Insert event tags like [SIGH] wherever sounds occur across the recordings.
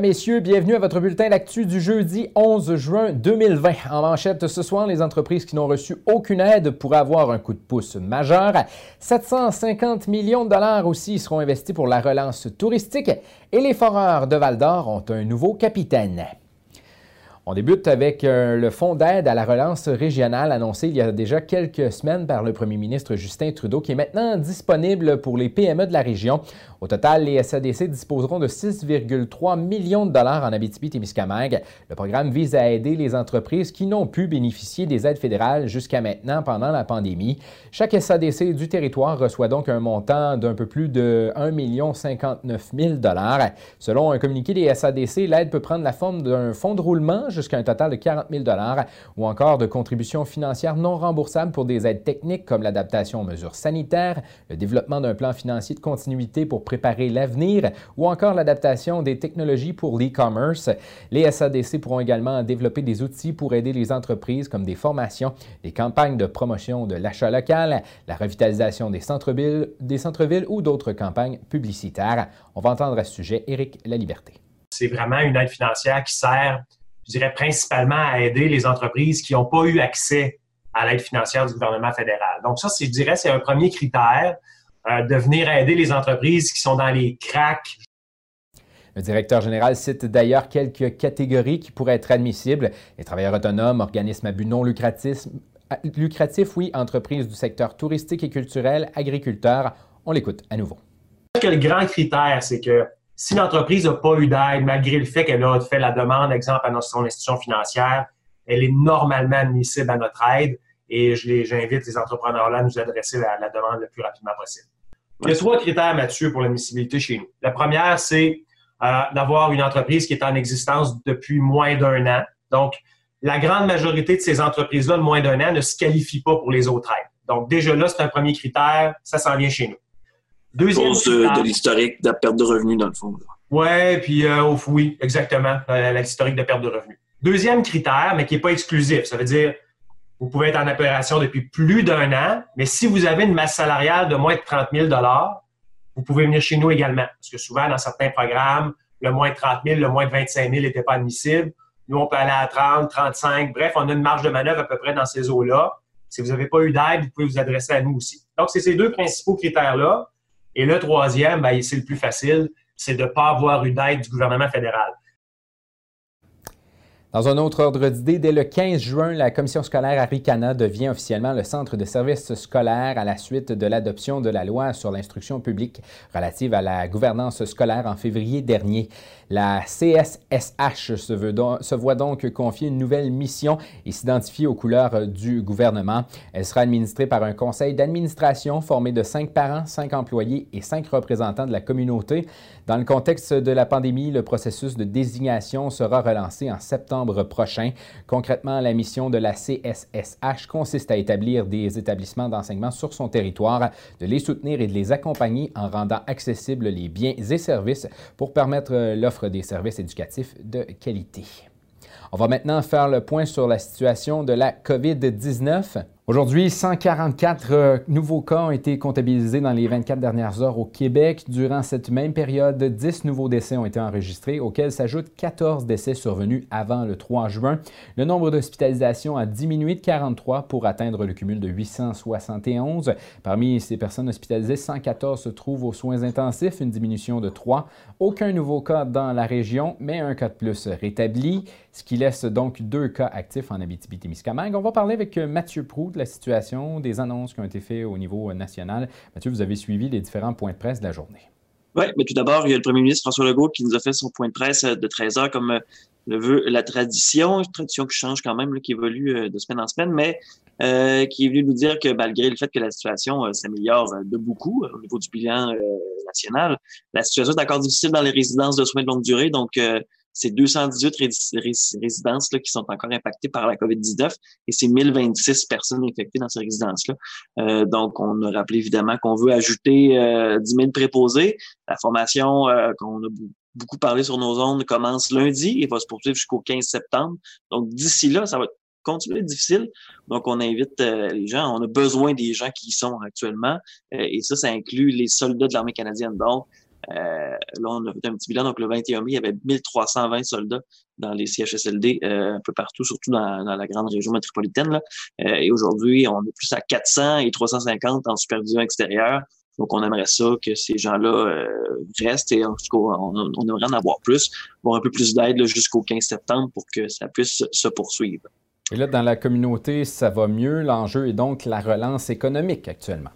Messieurs, bienvenue à votre bulletin d'actu du jeudi 11 juin 2020. En manchette ce soir, les entreprises qui n'ont reçu aucune aide pourraient avoir un coup de pouce majeur. 750 millions de dollars aussi seront investis pour la relance touristique et les foreurs de Val-d'Or ont un nouveau capitaine. On débute avec euh, le fonds d'aide à la relance régionale annoncé il y a déjà quelques semaines par le premier ministre Justin Trudeau, qui est maintenant disponible pour les PME de la région. Au total, les SADC disposeront de 6,3 millions de dollars en Abitibi-Témiscamingue. Le programme vise à aider les entreprises qui n'ont pu bénéficier des aides fédérales jusqu'à maintenant pendant la pandémie. Chaque SADC du territoire reçoit donc un montant d'un peu plus de 1 59 000 dollars. Selon un communiqué des SADC, l'aide peut prendre la forme d'un fonds de roulement jusqu'à un total de 40 000 dollars ou encore de contributions financières non remboursables pour des aides techniques comme l'adaptation aux mesures sanitaires, le développement d'un plan financier de continuité pour préparer l'avenir ou encore l'adaptation des technologies pour l'e-commerce. Les SADC pourront également développer des outils pour aider les entreprises comme des formations, des campagnes de promotion de l'achat local, la revitalisation des centres-villes centres ou d'autres campagnes publicitaires. On va entendre à ce sujet Éric Laliberté. C'est vraiment une aide financière qui sert, je dirais, principalement à aider les entreprises qui n'ont pas eu accès à l'aide financière du gouvernement fédéral. Donc ça, je dirais, c'est un premier critère. De venir aider les entreprises qui sont dans les cracks. Le directeur général cite d'ailleurs quelques catégories qui pourraient être admissibles. Les travailleurs autonomes, organismes à but non lucratif, lucratif oui, entreprises du secteur touristique et culturel, agriculteurs. On l'écoute à nouveau. Le grand critère, c'est que si l'entreprise n'a pas eu d'aide, malgré le fait qu'elle a fait la demande, exemple, à son institution financière, elle est normalement admissible à notre aide et j'invite les entrepreneurs-là à nous adresser la, la demande le plus rapidement possible. Il y a trois critères, Mathieu, pour l'admissibilité chez nous. La première, c'est euh, d'avoir une entreprise qui est en existence depuis moins d'un an. Donc, la grande majorité de ces entreprises-là de moins d'un an ne se qualifient pas pour les autres aides. Donc, déjà là, c'est un premier critère, ça s'en vient chez nous. Deuxième de, l'historique de la perte de revenus, dans le fond. Oui, puis euh, oui, exactement, euh, l'historique de perte de revenus. Deuxième critère, mais qui n'est pas exclusif, ça veut dire vous pouvez être en opération depuis plus d'un an, mais si vous avez une masse salariale de moins de 30 000 vous pouvez venir chez nous également. Parce que souvent, dans certains programmes, le moins de 30 000, le moins de 25 000 n'était pas admissible. Nous, on peut aller à 30, 35. Bref, on a une marge de manœuvre à peu près dans ces eaux-là. Si vous n'avez pas eu d'aide, vous pouvez vous adresser à nous aussi. Donc, c'est ces deux principaux critères-là. Et le troisième, ben, c'est le plus facile, c'est de ne pas avoir eu d'aide du gouvernement fédéral. Dans un autre ordre d'idée, dès le 15 juin, la commission scolaire Aricana devient officiellement le centre de services scolaires à la suite de l'adoption de la loi sur l'instruction publique relative à la gouvernance scolaire en février dernier. La CSSH se, voit donc confier une nouvelle mission et s'identifier aux couleurs du gouvernement. Elle sera administrée par un conseil d'administration formé de cinq parents, cinq employés et cinq représentants de la communauté. Dans le contexte de la pandémie, le processus de désignation sera relancé en septembre prochain. Concrètement, la mission de la CSSH consiste à établir des établissements d'enseignement sur son territoire, de les soutenir et de les accompagner en rendant accessibles les biens et services pour permettre l'offre des services éducatifs de qualité. On va maintenant faire le point sur la situation de la COVID-19. Aujourd'hui, 144 euh, nouveaux cas ont été comptabilisés dans les 24 dernières heures au Québec. Durant cette même période, 10 nouveaux décès ont été enregistrés, auxquels s'ajoutent 14 décès survenus avant le 3 juin. Le nombre d'hospitalisations a diminué de 43 pour atteindre le cumul de 871. Parmi ces personnes hospitalisées, 114 se trouvent aux soins intensifs, une diminution de 3. Aucun nouveau cas dans la région, mais un cas de plus rétabli, ce qui laisse donc deux cas actifs en Abitibi-Témiscamingue. On va parler avec Mathieu La situation, des annonces qui ont été faites au niveau national. Mathieu, vous avez suivi les différents points de presse de la journée. Oui, mais tout d'abord, il y a le premier ministre François Legault qui nous a fait son point de presse euh, de 13 heures comme euh, le veut la tradition, une tradition qui change quand même, qui évolue euh, de semaine en semaine, mais qui est venu nous dire que malgré le fait que la situation s'améliore de beaucoup au niveau du bilan national, la situation est encore difficile dans les résidences de soins de longue durée. Donc, c'est 218 résidences là, qui sont encore impactées par la COVID-19 et c'est 1026 personnes infectées dans ces résidences-là. Euh, donc, on a rappelé évidemment qu'on veut ajouter euh, 10 000 préposés. La formation euh, qu'on a beaucoup parlé sur nos ondes commence lundi et va se poursuivre jusqu'au 15 septembre. Donc, d'ici là, ça va continuer difficile. Donc, on invite euh, les gens. On a besoin des gens qui y sont actuellement. et ça, ça inclut les soldats de l'armée canadienne. Donc, là, on a fait un petit bilan. Donc, le 21 mai, il y avait 1320 soldats dans les CHSLD un peu partout, surtout dans, la grande région métropolitaine. Là. et aujourd'hui, on est plus à 400 et 350 en supervision extérieure. Donc, on aimerait ça que ces gens-là restent et en tout cas, on, on, aimerait en avoir plus, avoir un peu plus d'aide jusqu'au 15 septembre pour que ça puisse se poursuivre. Et là, dans la communauté, ça va mieux. L'enjeu est donc la relance économique actuellement.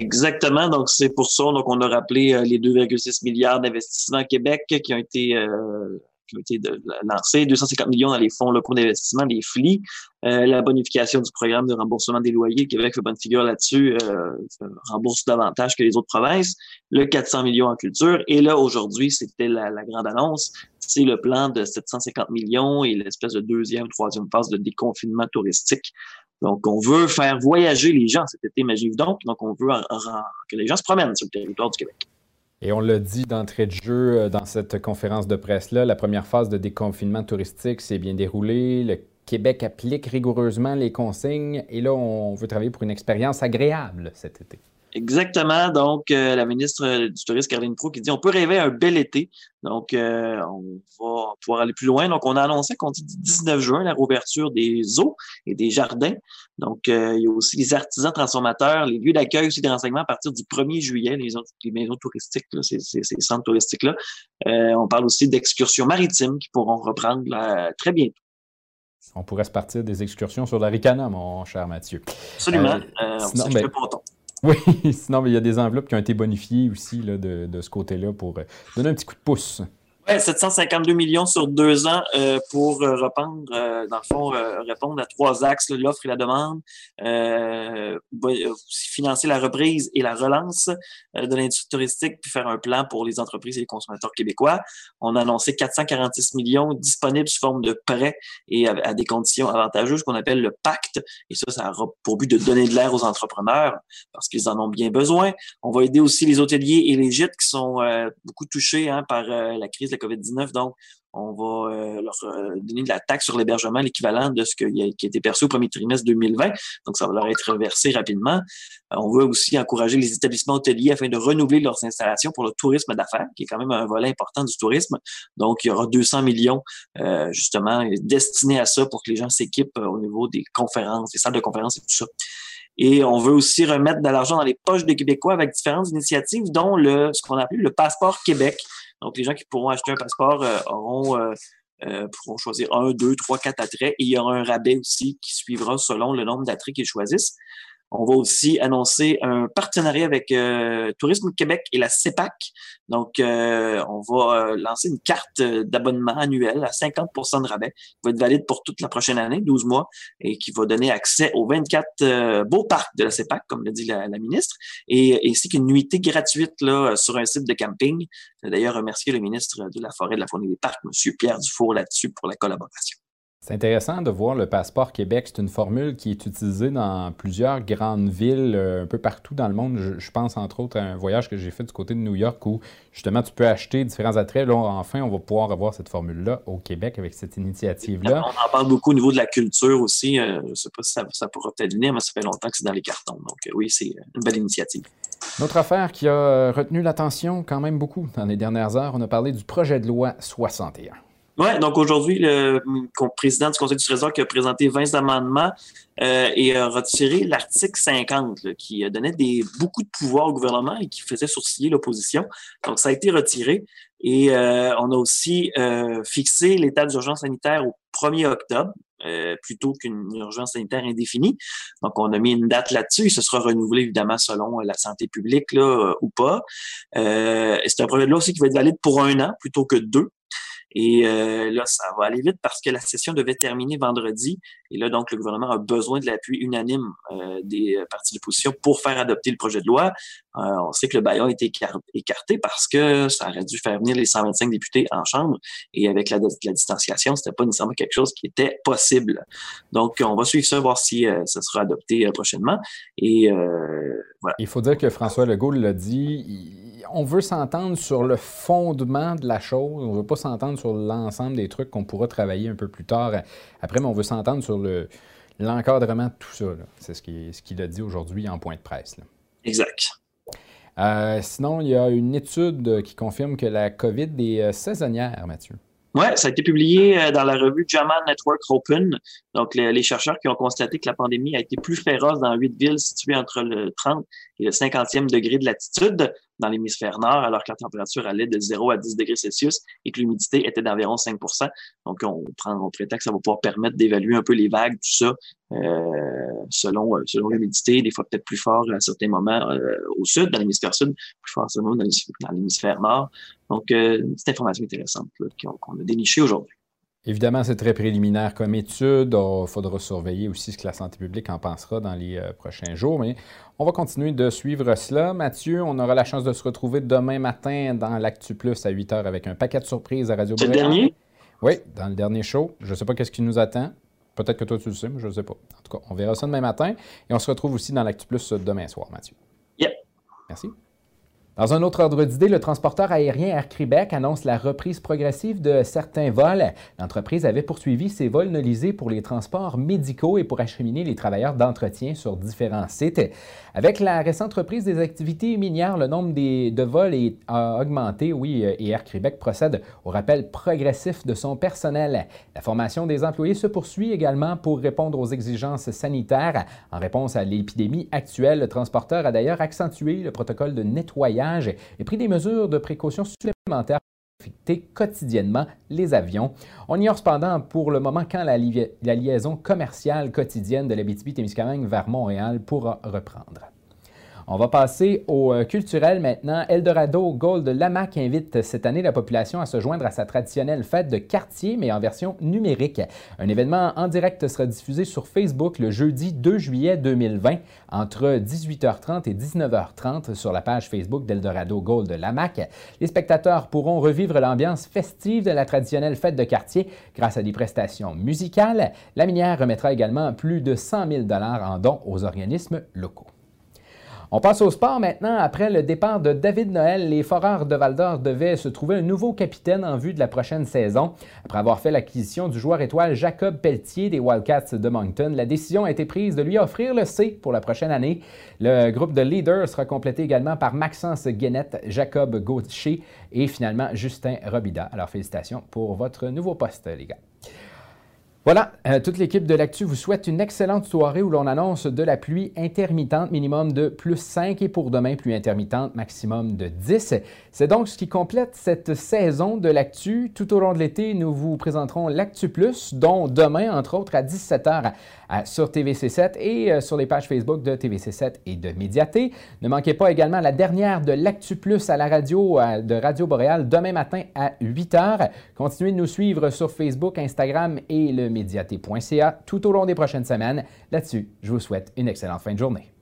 Exactement. Donc, c'est pour ça. Donc on a rappelé euh, les 2,6 milliards d'investissements au Québec qui ont été euh, été lancés, 250 millions dans les fonds locaux d'investissement, les FLI, euh, la bonification du programme de remboursement des loyers, Québec fait bonne figure là-dessus, euh, rembourse davantage que les autres provinces, le 400 millions en culture, et là, aujourd'hui, c'était la, grande annonce, c'est le plan de 750 millions et l'espèce de deuxième, troisième phase de déconfinement touristique. Donc, on veut faire voyager les gens cet été, imaginez-vous donc. Donc, on veut que les gens se promènent sur le territoire du Québec. Et on l'a dit d'entrée de jeu euh, dans cette conférence de presse-là, la première phase de déconfinement touristique s'est bien déroulée. Le Québec applique rigoureusement les consignes et là, on veut travailler pour une expérience agréable cet été. Exactement. Donc, euh, la ministre du Tourisme, Caroline Pro, qui dit on peut rêver un bel été. Donc, euh, on va pouvoir aller plus loin. Donc, on a annoncé qu'on dit 19 juin la réouverture des eaux et des jardins. Donc, euh, il y a aussi les artisans transformateurs, les lieux d'accueil aussi des renseignements à partir du 1er juillet, les, maisons touristiques, là, ces, ces, centres touristiques-là. on parle aussi d'excursions maritimes qui pourront reprendre très bientôt. On pourrait se partir des excursions sur la Ricana, mon cher Mathieu. Absolument. sinon, ben, oui, [LAUGHS] sinon, il y a des enveloppes qui ont été bonifiées aussi là, de, de, ce côté-là pour euh, donner un petit coup de pouce. 752 millions sur deux ans euh, pour euh, reprendre, euh, dans le fond, répondre à trois axes, l'offre et la demande, financer la reprise et la relance de l'industrie touristique, puis faire un plan pour les entreprises et les consommateurs québécois. On a annoncé 446 millions disponibles sous forme de prêts et à, des conditions avantageuses qu'on appelle le pacte. Et ça, ça aura pour but de donner de l'air aux entrepreneurs parce qu'ils en ont bien besoin. On va aider aussi les hôteliers et les gîtes qui sont beaucoup touchés hein, par la crise de COVID-19. Donc, on va euh, leur euh, donner de la taxe sur l'hébergement, l'équivalent de ce qui a, été perçu au premier trimestre 2020. Donc, ça va leur être reversé rapidement. Euh, on veut aussi encourager les établissements hôteliers afin de renouveler leurs installations pour le tourisme d'affaires, qui est quand même un volet important du tourisme. Donc, il y aura 200 millions, justement, destinés à ça pour que les gens s'équipent au niveau des conférences, des salles de conférences et tout ça. Et on veut aussi remettre de l'argent dans les poches des Québécois avec différentes initiatives, dont le, ce qu'on appelle le passeport Québec. Donc, les gens qui pourront acheter un passeport euh, auront euh, euh, pourront choisir un, deux, trois, quatre attraits et il y aura un rabais aussi qui suivra selon le nombre d'attraits qu'ils choisissent. On va aussi annoncer un partenariat avec euh, Tourisme Québec et la CEPAC. Donc, euh, on va euh, lancer une carte d'abonnement annuelle à 50% de rabais qui va être valide pour toute la prochaine année, 12 mois, et qui va donner accès aux 24 beaux parcs de la CEPAC, comme l'a dit la, ministre, et ainsi qu'une nuitée gratuite là, sur un site de camping. D'ailleurs, remercier le ministre de la Forêt, de la Faune et des Parcs, M. Pierre Dufour, là-dessus pour la collaboration. C'est intéressant de voir le passeport Québec. C'est une formule qui est utilisée dans plusieurs grandes villes euh, un peu partout dans le monde. Je, pense entre autres à un voyage que j'ai fait du côté de New York où justement tu peux acheter différents attraits. Là, enfin, on va pouvoir avoir cette formule-là au Québec avec cette initiative-là. On en parle beaucoup au niveau de la culture aussi. Euh, je ne sais pas si ça, pourra peut-être venir, mais ça fait longtemps que c'est dans les cartons. Donc euh, oui, c'est une belle initiative. Notre affaire qui a retenu l'attention quand même beaucoup dans les dernières heures, on a parlé du projet de loi 61. Oui, donc aujourd'hui, le président du Conseil du Trésor qui a présenté 20 amendements euh, et a retiré l'article 50 qui donnait des, beaucoup de pouvoir au gouvernement et qui faisait sourciller l'opposition. Donc, ça a été retiré. Et euh, on a aussi euh, fixé l'état d'urgence sanitaire au 1er octobre, plutôt qu'une urgence sanitaire indéfinie. Donc, on a mis une date là-dessus ce sera renouvelé évidemment selon la santé publique là, ou pas. c'est un projet de loi aussi qui va être valide pour un an plutôt que deux. Et euh, là, ça va aller vite parce que la session devait terminer vendredi. Et là, donc, le gouvernement a besoin de l'appui unanime euh, des euh, partis d'opposition pour faire adopter le projet de loi. on sait que le baillon a été écarté parce que ça aurait dû faire venir les 125 députés en chambre. Et avec la, la distanciation, c'était pas nécessairement quelque chose qui était possible. Donc, on va suivre ça, voir si ça sera adopté prochainement. Et voilà. Il faut dire que François Legault l'a dit on veut s'entendre sur le fondement de la chose. On ne veut pas s'entendre sur l'ensemble des trucs qu'on pourra travailler un peu plus tard après, mais on veut s'entendre sur le, l'encadrement de tout ça. C'est ce qu'il, ce qu'il a dit aujourd'hui en point de presse. Exact. sinon, il y a une étude qui confirme que la COVID est saisonnière, Mathieu. Oui, ça a été publié euh, dans la revue JAMA Network Open. Donc, les, chercheurs qui ont constaté que la pandémie a été plus féroce dans huit villes situées entre le 30 et le 50e degré de latitude dans l'hémisphère nord, alors que la température allait de 0 à 10 degrés Celsius et que l'humidité était d'environ 5% Donc, on prend on prétend que ça va pouvoir permettre d'évaluer un peu les vagues, tout ça, euh, selon, euh, selon l'humidité, des fois peut-être plus fort à certains moments euh, au sud, dans l'hémisphère sud, plus fort selon dans l'hémisphère nord. Donc, une petite information intéressante qu'on a dénichée aujourd'hui. Évidemment, c'est très préliminaire comme étude. Il faudra surveiller aussi ce que la santé publique en pensera dans les euh, prochains jours. Mais on va continuer de suivre cela. Mathieu, on aura la chance de se retrouver demain matin dans l'Actu Plus à 8 h avec un paquet de surprises à Radio C'est le dernier? Oui, dans le dernier show. Je ne sais pas qu'est-ce qui nous attend. Peut-être que toi, tu le sais, mais je ne sais pas. En tout cas, on verra ça demain matin. Et on se retrouve aussi dans l'Actu Plus demain soir, Mathieu. Yep. Merci. Dans un autre ordre d'idée, le transporteur aérien Air Québec annonce la reprise progressive de certains vols. L'entreprise avait poursuivi ses vols nolisés pour les transports médicaux et pour acheminer les travailleurs d'entretien sur différents sites. Avec la récente reprise des activités minières, le nombre de vols a augmenté, oui, et Air Québec procède au rappel progressif de son personnel. La formation des employés se poursuit également pour répondre aux exigences sanitaires. En réponse à l'épidémie actuelle, le transporteur a d'ailleurs accentué le protocole de nettoyage et pris des mesures de précaution supplémentaires pour affecter quotidiennement les avions. On ignore cependant pour le moment quand la, liaison commerciale quotidienne de l'Abitibi-Témiscamingue vers Montréal pourra reprendre. On va passer au euh, culturel maintenant. Eldorado Gold Lamac invite cette année la population à se joindre à sa traditionnelle fête de quartier, mais en version numérique. Un événement en direct sera diffusé sur Facebook le jeudi 2 juillet 2020 entre 18h30 et 19h30 sur la page Facebook d'Eldorado Gold Lamac. Les spectateurs pourront revivre l'ambiance festive de la traditionnelle fête de quartier grâce à des prestations musicales. La minière remettra également plus de 100 000 en dons aux organismes locaux. On passe au sport maintenant. Après le départ de David Noël, les Foreurs de Val-d'Or devaient se trouver un nouveau capitaine en vue de la prochaine saison. Après avoir fait l'acquisition du joueur étoile Jacob Pelletier des Wildcats de Moncton, la décision a été prise de lui offrir le C pour la prochaine année. Le groupe de leaders sera complété également par Maxence Guénette, Jacob Gauthier et finalement Justin Robida. Alors félicitations pour votre nouveau poste, les gars. Voilà, euh, toute l'équipe de l'Actu vous souhaite une excellente soirée où l'on annonce de la pluie intermittente, minimum de plus 5 et pour demain, pluie intermittente, maximum de 10. C'est donc ce qui complète cette saison de l'Actu. Tout au long de l'été, nous vous présenterons l'Actu Plus, dont demain, entre autres, à 17h sur TVC7 et euh, sur les pages Facebook de TVC7 et de Médiaté. Ne manquez pas également la dernière de l'Actu Plus à la radio de Radio Boréal demain matin à 8h. Continuez de nous suivre sur Facebook, Instagram et le médiaté.ca tout au long des prochaines semaines. Là-dessus, je vous souhaite une excellente fin de journée.